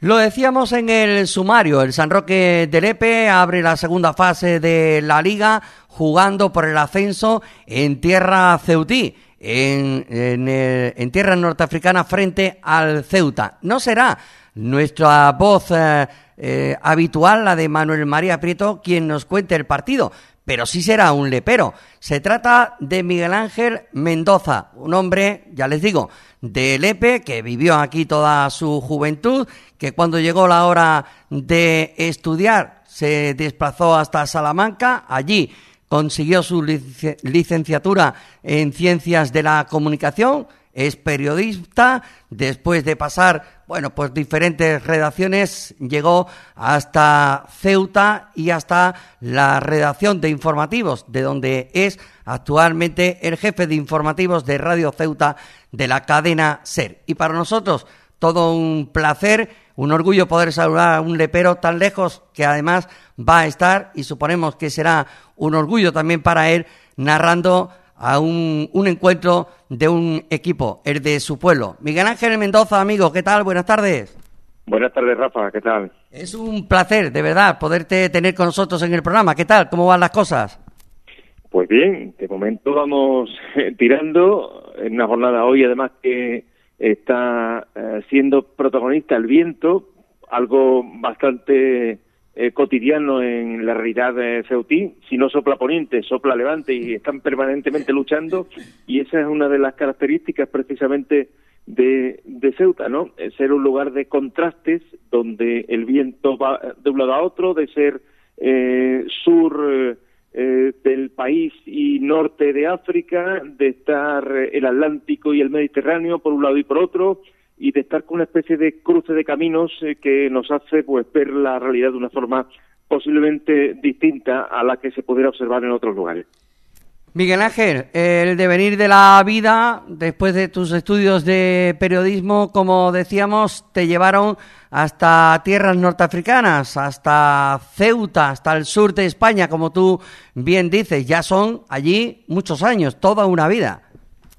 Lo decíamos en el sumario, el San Roque de Lepe abre la segunda fase de la liga jugando por el ascenso en tierra ceutí, en, en, tierra norteafricana frente al Ceuta. No será nuestra voz eh, eh, habitual, la de Manuel María Prieto, quien nos cuente el partido, pero sí será un lepero. Se trata de Miguel Ángel Mendoza, un hombre, ya les digo, de Lepe, que vivió aquí toda su juventud, que cuando llegó la hora de estudiar se desplazó hasta Salamanca, allí consiguió su licenciatura en Ciencias de la Comunicación, es periodista, después de pasar, bueno, pues diferentes redacciones, llegó hasta Ceuta y hasta la redacción de informativos, de donde es actualmente el jefe de informativos de Radio Ceuta de la cadena SER. Y para nosotros, todo un placer, un orgullo poder saludar a un lepero tan lejos que además va a estar, y suponemos que será un orgullo también para él, narrando a un, un, encuentro de un equipo, el de su pueblo. Miguel Ángel Mendoza, amigo, ¿qué tal? Buenas tardes. Buenas tardes, Rafa, ¿qué tal? Es un placer, de verdad, poderte tener con nosotros en el programa. ¿Qué tal? ¿Cómo van las cosas? Pues bien, de momento vamos tirando en una jornada hoy, además que está eh, siendo protagonista el viento, algo bastante eh, cotidiano en la realidad de Ceutí. Si no sopla poniente, sopla levante y están permanentemente luchando. Y esa es una de las características precisamente de, de Ceuta, ¿no? Ser un lugar de contrastes donde el viento va de un lado a otro, de ser eh, sur eh, del país y norte de África, de estar el Atlántico y el Mediterráneo por un lado y por otro, y de estar con una especie de cruce de caminos eh, que nos hace pues ver la realidad de una forma posiblemente distinta a la que se pudiera observar en otros lugares. Miguel Ángel, el devenir de la vida después de tus estudios de periodismo, como decíamos, te llevaron hasta tierras norteafricanas, hasta Ceuta, hasta el sur de España, como tú bien dices. Ya son allí muchos años, toda una vida.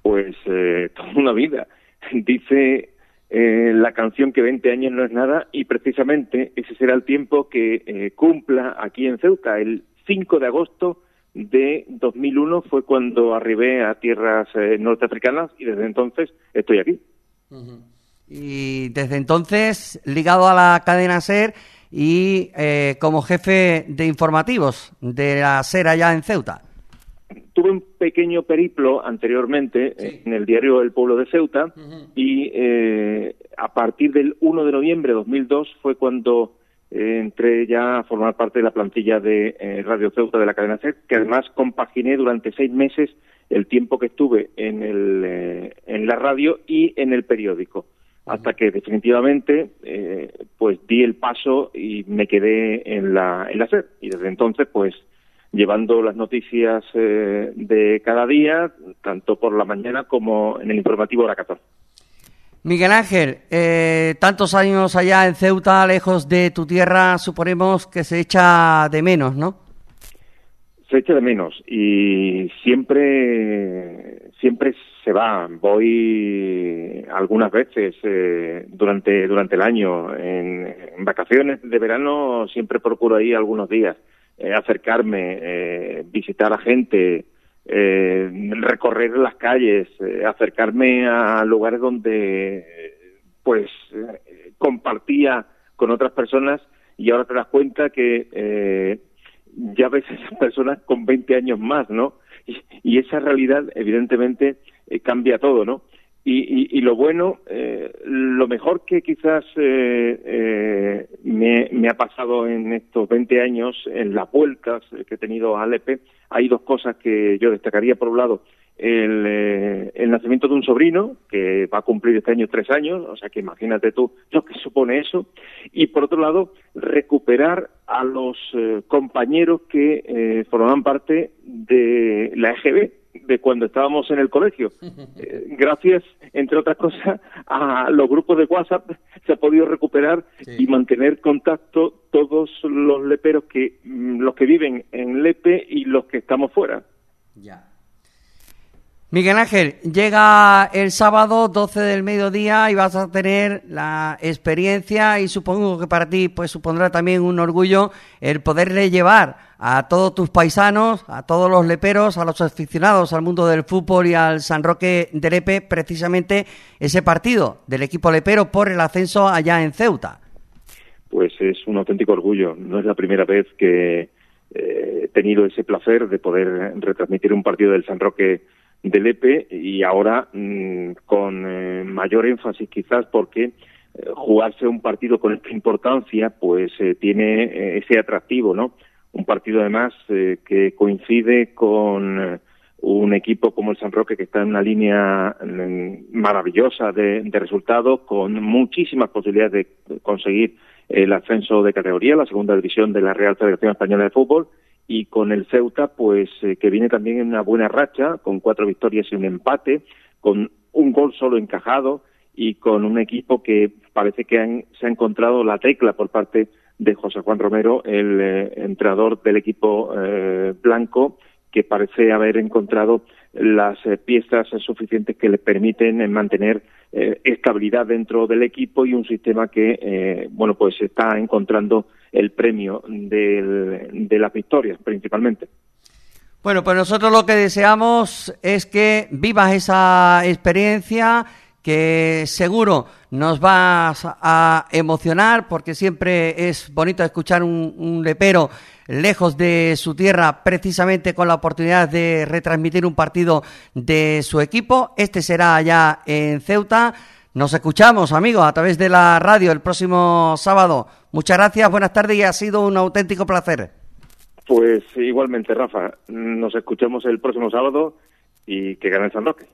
Pues eh, toda una vida. Dice eh, la canción que 20 años no es nada y precisamente ese será el tiempo que eh, cumpla aquí en Ceuta. El 5 de agosto de 2001 fue cuando arribé a tierras eh, norteafricanas y desde entonces estoy aquí. Y desde entonces ligado a la cadena SER y como jefe de informativos de la SER allá en Ceuta pequeño periplo anteriormente en el diario El Pueblo de Ceuta y eh, a partir del 1 de noviembre de 2002 fue cuando eh, entré ya a formar parte de la plantilla de eh, Radio Ceuta de la cadena C, que además compaginé durante seis meses el tiempo que estuve en, el, en la radio y en el periódico. Hasta que definitivamente pues di el paso y me quedé en la en la SER y desde entonces pues llevando las noticias eh, de cada día, tanto por la mañana como en el informativo de la 14. Miguel Ángel, eh, tantos años allá en Ceuta, lejos de tu tierra, suponemos que se echa de menos, ¿no? Se echa de menos y siempre, siempre se va. Voy algunas veces eh, durante durante el año en, en vacaciones de verano. Siempre procuro ir algunos días eh, acercarme, eh, visitar a gente, eh, recorrer las calles, acercarme a lugares donde pues compartía con otras personas y ahora te das cuenta que ya ves a esas personas con 20 años más, ¿no? Y, esa realidad evidentemente cambia todo, ¿no? Y, lo bueno, eh, lo mejor que quizás eh, eh, me, ha pasado en estos 20 años, en las vueltas que he tenido a Alepe, hay dos cosas que yo destacaría. Por un lado, el, el, nacimiento de un sobrino, que va a cumplir este año tres años, o sea que imagínate tú lo que supone eso. Y por otro lado, recuperar a los compañeros que formaban parte de la EGB, de cuando estábamos en el colegio. Eh, gracias, entre otras cosas, a los grupos de WhatsApp se ha podido recuperar y mantener contacto todos los leperos que mm, los que viven en Lepe y los que estamos fuera. Ya. Miguel Ángel, llega el sábado 12 del mediodía y vas a tener la experiencia y supongo que para ti pues supondrá también un orgullo el poderle llevar a todos tus paisanos, a todos los leperos, a los aficionados al mundo del fútbol y al San Roque de Lepe precisamente ese partido del equipo lepero por el ascenso allá en Ceuta. Pues es un auténtico orgullo. No es la primera vez que eh, he tenido ese placer de poder retransmitir un partido del San Roque del EPE y ahora mm, con eh, mayor énfasis quizás porque eh, jugarse un partido con esta importancia pues eh, tiene ese atractivo, ¿no? Un partido además que coincide con un equipo como el San Roque que está en una línea mm, maravillosa de, de resultados con muchísimas posibilidades de conseguir el ascenso de categoría, la segunda división de la Real Federación Española de Fútbol y con el Ceuta, pues eh, que viene también en una buena racha, con cuatro victorias y un empate, con un gol solo encajado y con un equipo que parece que se ha encontrado la tecla por parte de José Juan Romero, el eh, entrenador del equipo eh, blanco, que parece haber encontrado las piezas suficientes que le permiten mantener estabilidad dentro del equipo y un sistema que, bueno, pues está encontrando el premio de las victorias principalmente. Bueno, pues nosotros lo que deseamos es que vivas esa experiencia que seguro nos vas a emocionar porque siempre es bonito escuchar un, un, lepero lejos de su tierra precisamente con la oportunidad de retransmitir un partido de su equipo. Este será allá en Ceuta. Nos escuchamos, amigos, a través de la radio el próximo sábado. Muchas gracias, buenas tardes y ha sido un auténtico placer. Pues igualmente, Rafa. Nos escuchamos el próximo sábado y que gane San Roque.